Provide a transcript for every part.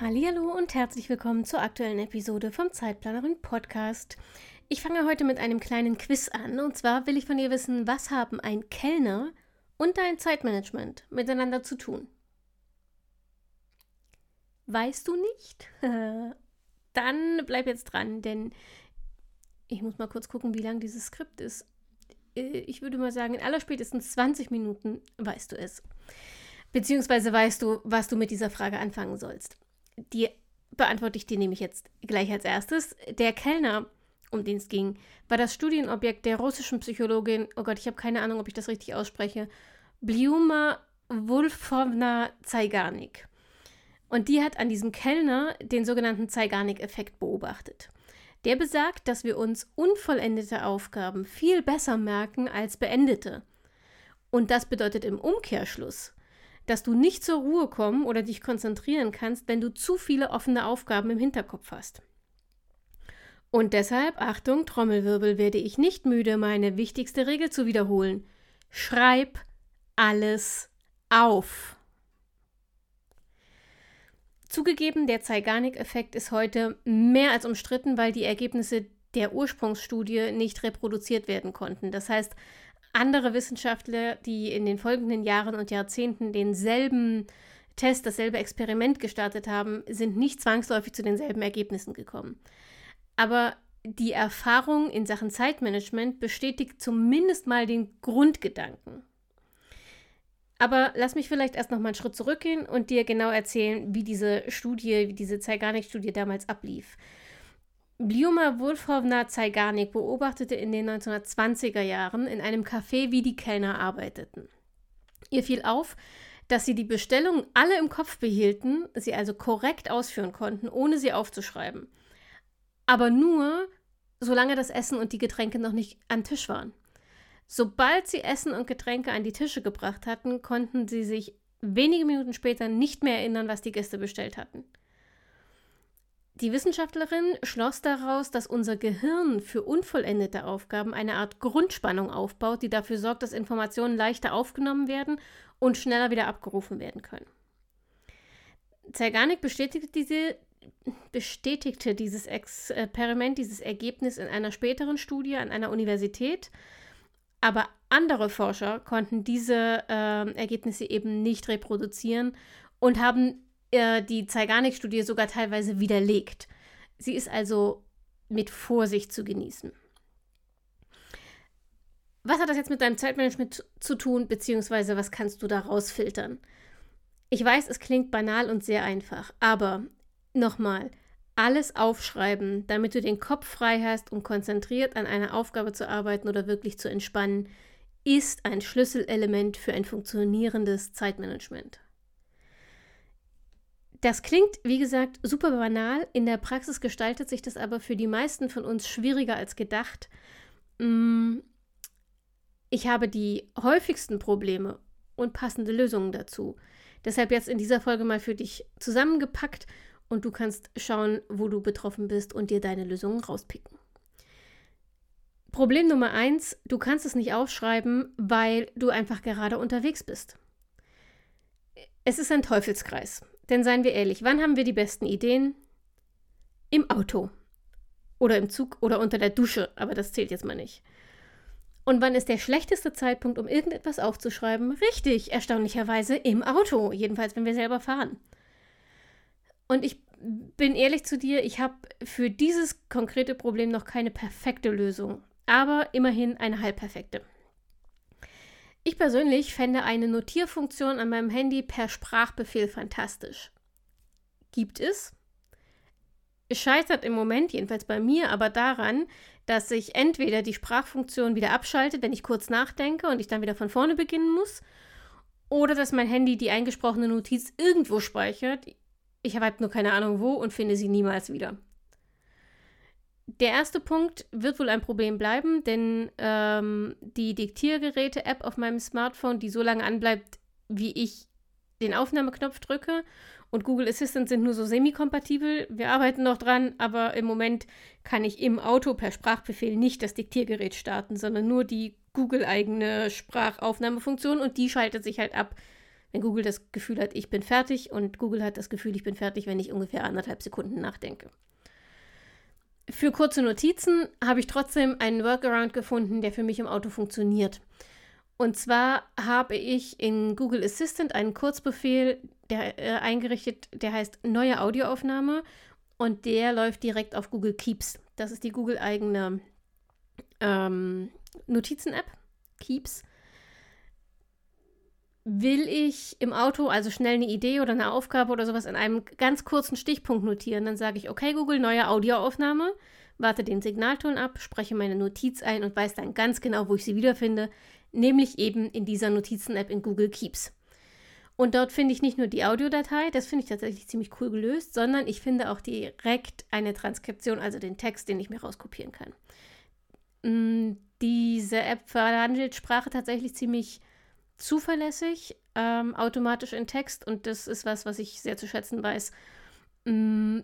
Hallo und herzlich willkommen zur aktuellen Episode vom Zeitplanerin Podcast. Ich fange heute mit einem kleinen Quiz an und zwar will ich von dir wissen, was haben ein Kellner und dein Zeitmanagement miteinander zu tun? Weißt du nicht? Dann bleib jetzt dran, denn ich muss mal kurz gucken, wie lang dieses Skript ist. Äh, ich würde mal sagen, in aller spätestens 20 Minuten weißt du es. Beziehungsweise weißt du, was du mit dieser Frage anfangen sollst die beantworte ich dir nämlich jetzt gleich als erstes. Der Kellner, um den es ging, war das Studienobjekt der russischen Psychologin, oh Gott, ich habe keine Ahnung, ob ich das richtig ausspreche, Bliuma Wulfowna Zeigarnik. Und die hat an diesem Kellner den sogenannten Zeigarnik-Effekt beobachtet. Der besagt, dass wir uns unvollendete Aufgaben viel besser merken als beendete. Und das bedeutet im Umkehrschluss, dass du nicht zur Ruhe kommen oder dich konzentrieren kannst, wenn du zu viele offene Aufgaben im Hinterkopf hast. Und deshalb, Achtung, Trommelwirbel, werde ich nicht müde, meine wichtigste Regel zu wiederholen. Schreib alles auf. Zugegeben, der Zeigarnik-Effekt ist heute mehr als umstritten, weil die Ergebnisse der Ursprungsstudie nicht reproduziert werden konnten. Das heißt, andere Wissenschaftler, die in den folgenden Jahren und Jahrzehnten denselben Test, dasselbe Experiment gestartet haben, sind nicht zwangsläufig zu denselben Ergebnissen gekommen. Aber die Erfahrung in Sachen Zeitmanagement bestätigt zumindest mal den Grundgedanken. Aber lass mich vielleicht erst noch mal einen Schritt zurückgehen und dir genau erzählen, wie diese Studie, wie diese Zeigarnik-Studie damals ablief. Bljuma Wolfowna Zeigarnik beobachtete in den 1920er Jahren in einem Café, wie die Kellner arbeiteten. Ihr fiel auf, dass sie die Bestellungen alle im Kopf behielten, sie also korrekt ausführen konnten, ohne sie aufzuschreiben. Aber nur, solange das Essen und die Getränke noch nicht an Tisch waren. Sobald sie Essen und Getränke an die Tische gebracht hatten, konnten sie sich wenige Minuten später nicht mehr erinnern, was die Gäste bestellt hatten. Die Wissenschaftlerin schloss daraus, dass unser Gehirn für unvollendete Aufgaben eine Art Grundspannung aufbaut, die dafür sorgt, dass Informationen leichter aufgenommen werden und schneller wieder abgerufen werden können. Zeigarnik bestätigte, diese, bestätigte dieses Experiment, dieses Ergebnis in einer späteren Studie an einer Universität, aber andere Forscher konnten diese äh, Ergebnisse eben nicht reproduzieren und haben äh, die Zeigarnik-Studie sogar teilweise widerlegt. Sie ist also mit Vorsicht zu genießen. Was hat das jetzt mit deinem Zeitmanagement zu tun, beziehungsweise was kannst du da rausfiltern? Ich weiß, es klingt banal und sehr einfach, aber nochmal, alles aufschreiben, damit du den Kopf frei hast, um konzentriert an einer Aufgabe zu arbeiten oder wirklich zu entspannen, ist ein Schlüsselelement für ein funktionierendes Zeitmanagement. Das klingt, wie gesagt, super banal. In der Praxis gestaltet sich das aber für die meisten von uns schwieriger als gedacht. Mm, ich habe die häufigsten Probleme und passende Lösungen dazu. Deshalb jetzt in dieser Folge mal für dich zusammengepackt und du kannst schauen, wo du betroffen bist und dir deine Lösungen rauspicken. Problem Nummer eins: Du kannst es nicht aufschreiben, weil du einfach gerade unterwegs bist. Es ist ein Teufelskreis. Denn seien wir ehrlich, wann haben wir die besten Ideen? Im Auto. Oder im Zug oder unter der Dusche, aber das zählt jetzt mal nicht. Und wann ist der schlechteste Zeitpunkt, um irgendetwas aufzuschreiben? Richtig, erstaunlicherweise im Auto, jedenfalls wenn wir selber fahren. Und ich bin ehrlich zu dir, ich habe für dieses konkrete Problem noch keine perfekte Lösung, aber immerhin eine halbperfekte. Ich persönlich fände eine Notierfunktion an meinem Handy per Sprachbefehl fantastisch. Gibt es? Es scheitert im Moment, jedenfalls bei mir, aber daran, dass sich entweder die Sprachfunktion wieder abschaltet, wenn ich kurz nachdenke und ich dann wieder von vorne beginnen muss, oder dass mein Handy die eingesprochene Notiz irgendwo speichert. Ich habe halt nur keine Ahnung wo und finde sie niemals wieder. Der erste Punkt wird wohl ein Problem bleiben, denn ähm, die Diktiergeräte-App auf meinem Smartphone, die so lange anbleibt, wie ich den Aufnahmeknopf drücke, und Google Assistant sind nur so semi-kompatibel. Wir arbeiten noch dran, aber im Moment kann ich im Auto per Sprachbefehl nicht das Diktiergerät starten, sondern nur die Google-eigene Sprachaufnahmefunktion und die schaltet sich halt ab, wenn Google das Gefühl hat, ich bin fertig und Google hat das Gefühl, ich bin fertig, wenn ich ungefähr anderthalb Sekunden nachdenke. Für kurze Notizen habe ich trotzdem einen Workaround gefunden, der für mich im Auto funktioniert. Und zwar habe ich in Google Assistant einen Kurzbefehl der, äh, eingerichtet, der heißt neue Audioaufnahme und der läuft direkt auf Google Keeps. Das ist die Google-eigene ähm, Notizen-App, Keeps. Will ich im Auto also schnell eine Idee oder eine Aufgabe oder sowas in einem ganz kurzen Stichpunkt notieren, dann sage ich, okay Google, neue Audioaufnahme, warte den Signalton ab, spreche meine Notiz ein und weiß dann ganz genau, wo ich sie wiederfinde nämlich eben in dieser Notizen-App in Google Keeps. Und dort finde ich nicht nur die Audiodatei, das finde ich tatsächlich ziemlich cool gelöst, sondern ich finde auch direkt eine Transkription, also den Text, den ich mir rauskopieren kann. Mm, diese App verhandelt Sprache tatsächlich ziemlich zuverlässig, ähm, automatisch in Text und das ist was, was ich sehr zu schätzen weiß. Mm,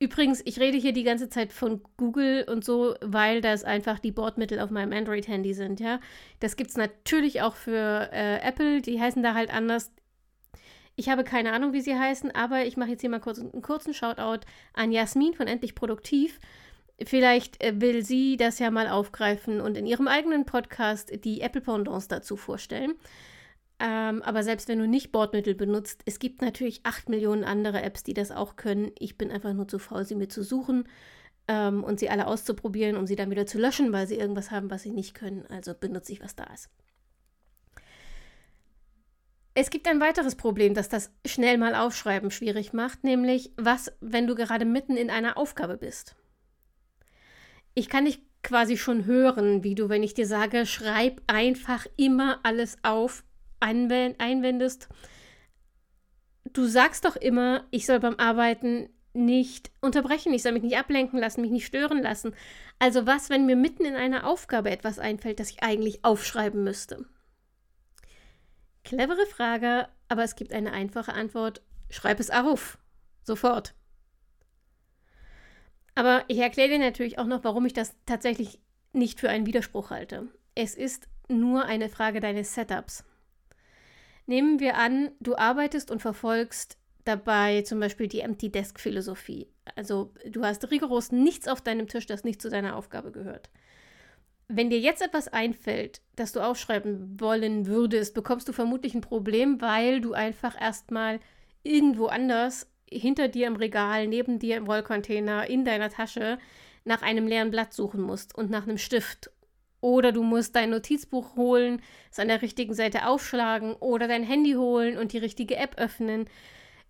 Übrigens, ich rede hier die ganze Zeit von Google und so, weil das einfach die Bordmittel auf meinem Android-Handy sind, ja. Das gibt es natürlich auch für äh, Apple, die heißen da halt anders. Ich habe keine Ahnung, wie sie heißen, aber ich mache jetzt hier mal kurz einen kurzen Shoutout an Jasmin von Endlich Produktiv. Vielleicht äh, will sie das ja mal aufgreifen und in ihrem eigenen Podcast die Apple Pendants dazu vorstellen. Ähm, aber selbst wenn du nicht Bordmittel benutzt, es gibt natürlich 8 Millionen andere Apps, die das auch können. Ich bin einfach nur zu faul, sie mir zu suchen ähm, und sie alle auszuprobieren, um sie dann wieder zu löschen, weil sie irgendwas haben, was sie nicht können. Also benutze ich, was da ist. Es gibt ein weiteres Problem, das das schnell mal aufschreiben schwierig macht, nämlich was, wenn du gerade mitten in einer Aufgabe bist. Ich kann dich quasi schon hören, wie du, wenn ich dir sage, schreib einfach immer alles auf, einwendest, du sagst doch immer, ich soll beim Arbeiten nicht unterbrechen, ich soll mich nicht ablenken lassen, mich nicht stören lassen. Also was, wenn mir mitten in einer Aufgabe etwas einfällt, das ich eigentlich aufschreiben müsste? Clevere Frage, aber es gibt eine einfache Antwort. Schreib es auf. Sofort. Aber ich erkläre dir natürlich auch noch, warum ich das tatsächlich nicht für einen Widerspruch halte. Es ist nur eine Frage deines Setups. Nehmen wir an, du arbeitest und verfolgst dabei zum Beispiel die Empty Desk Philosophie. Also du hast rigoros nichts auf deinem Tisch, das nicht zu deiner Aufgabe gehört. Wenn dir jetzt etwas einfällt, das du aufschreiben wollen würdest, bekommst du vermutlich ein Problem, weil du einfach erstmal irgendwo anders hinter dir im Regal, neben dir im Rollcontainer, in deiner Tasche nach einem leeren Blatt suchen musst und nach einem Stift oder du musst dein Notizbuch holen, es an der richtigen Seite aufschlagen oder dein Handy holen und die richtige App öffnen.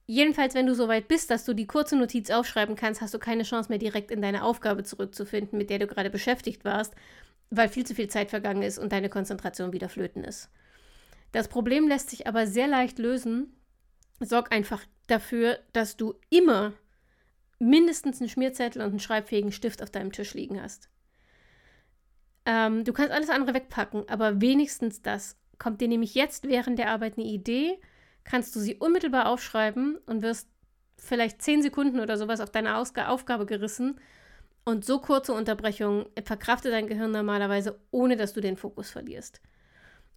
Jedenfalls, wenn du so weit bist, dass du die kurze Notiz aufschreiben kannst, hast du keine Chance mehr direkt in deine Aufgabe zurückzufinden, mit der du gerade beschäftigt warst, weil viel zu viel Zeit vergangen ist und deine Konzentration wieder flöten ist. Das Problem lässt sich aber sehr leicht lösen. Sorg einfach dafür, dass du immer mindestens einen Schmierzettel und einen schreibfähigen Stift auf deinem Tisch liegen hast. Ähm, du kannst alles andere wegpacken, aber wenigstens das. Kommt dir nämlich jetzt während der Arbeit eine Idee, kannst du sie unmittelbar aufschreiben und wirst vielleicht zehn Sekunden oder sowas auf deine Ausg Aufgabe gerissen. Und so kurze Unterbrechungen verkraftet dein Gehirn normalerweise, ohne dass du den Fokus verlierst.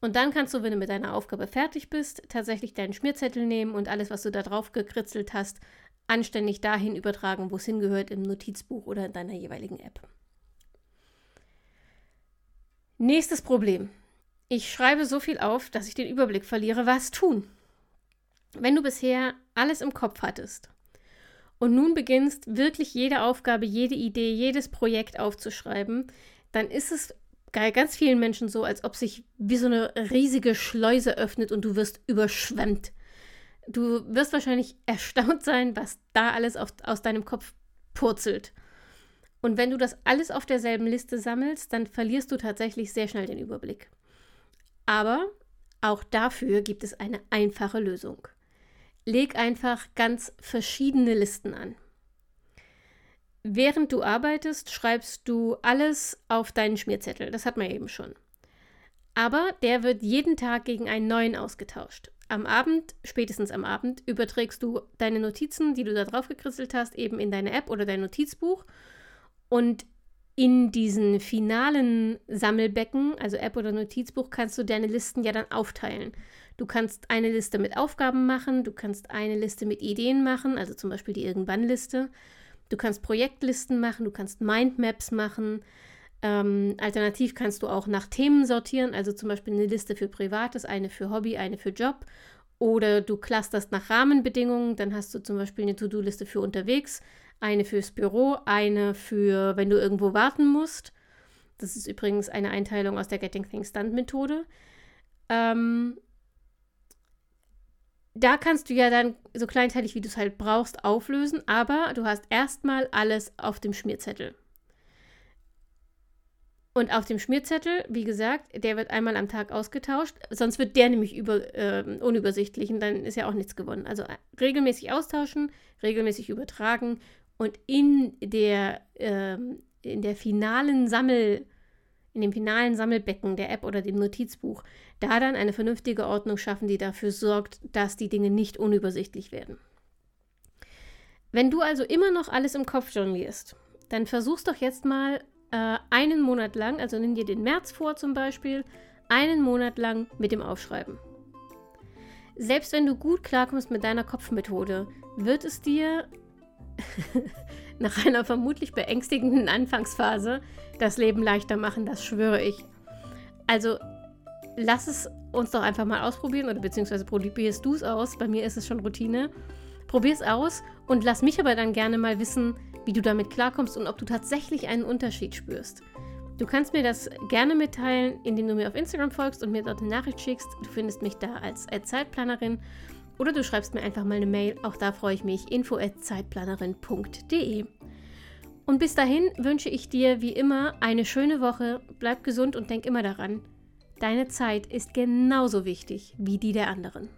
Und dann kannst du, wenn du mit deiner Aufgabe fertig bist, tatsächlich deinen Schmierzettel nehmen und alles, was du da drauf gekritzelt hast, anständig dahin übertragen, wo es hingehört, im Notizbuch oder in deiner jeweiligen App. Nächstes Problem. Ich schreibe so viel auf, dass ich den Überblick verliere. Was tun? Wenn du bisher alles im Kopf hattest und nun beginnst, wirklich jede Aufgabe, jede Idee, jedes Projekt aufzuschreiben, dann ist es ganz vielen Menschen so, als ob sich wie so eine riesige Schleuse öffnet und du wirst überschwemmt. Du wirst wahrscheinlich erstaunt sein, was da alles auf, aus deinem Kopf purzelt. Und wenn du das alles auf derselben Liste sammelst, dann verlierst du tatsächlich sehr schnell den Überblick. Aber auch dafür gibt es eine einfache Lösung. Leg einfach ganz verschiedene Listen an. Während du arbeitest, schreibst du alles auf deinen Schmierzettel. Das hat man eben schon. Aber der wird jeden Tag gegen einen neuen ausgetauscht. Am Abend, spätestens am Abend, überträgst du deine Notizen, die du da drauf gekritzelt hast, eben in deine App oder dein Notizbuch. Und in diesen finalen Sammelbecken, also App oder Notizbuch, kannst du deine Listen ja dann aufteilen. Du kannst eine Liste mit Aufgaben machen, du kannst eine Liste mit Ideen machen, also zum Beispiel die Irgendwann-Liste. Du kannst Projektlisten machen, du kannst Mindmaps machen. Ähm, alternativ kannst du auch nach Themen sortieren, also zum Beispiel eine Liste für Privates, eine für Hobby, eine für Job. Oder du clusterst nach Rahmenbedingungen, dann hast du zum Beispiel eine To-Do-Liste für unterwegs, eine fürs Büro, eine für, wenn du irgendwo warten musst. Das ist übrigens eine Einteilung aus der Getting Things Done Methode. Ähm, da kannst du ja dann so kleinteilig, wie du es halt brauchst, auflösen, aber du hast erstmal alles auf dem Schmierzettel. Und auf dem Schmierzettel, wie gesagt, der wird einmal am Tag ausgetauscht, sonst wird der nämlich über, äh, unübersichtlich und dann ist ja auch nichts gewonnen. Also äh, regelmäßig austauschen, regelmäßig übertragen und in der, äh, in der finalen Sammel, in dem finalen Sammelbecken der App oder dem Notizbuch, da dann eine vernünftige Ordnung schaffen, die dafür sorgt, dass die Dinge nicht unübersichtlich werden. Wenn du also immer noch alles im Kopf jonglierst, dann versuch's doch jetzt mal äh, einen Monat lang, also nimm dir den März vor zum Beispiel, einen Monat lang mit dem Aufschreiben. Selbst wenn du gut klarkommst mit deiner Kopfmethode, wird es dir nach einer vermutlich beängstigenden Anfangsphase das Leben leichter machen, das schwöre ich. Also lass es uns doch einfach mal ausprobieren oder beziehungsweise probierst du es aus. Bei mir ist es schon Routine. Probier es aus und lass mich aber dann gerne mal wissen, wie du damit klarkommst und ob du tatsächlich einen Unterschied spürst. Du kannst mir das gerne mitteilen, indem du mir auf Instagram folgst und mir dort eine Nachricht schickst. Du findest mich da als Zeitplanerin oder du schreibst mir einfach mal eine Mail. Auch da freue ich mich. info zeitplanerin.de. Und bis dahin wünsche ich dir wie immer eine schöne Woche. Bleib gesund und denk immer daran, deine Zeit ist genauso wichtig wie die der anderen.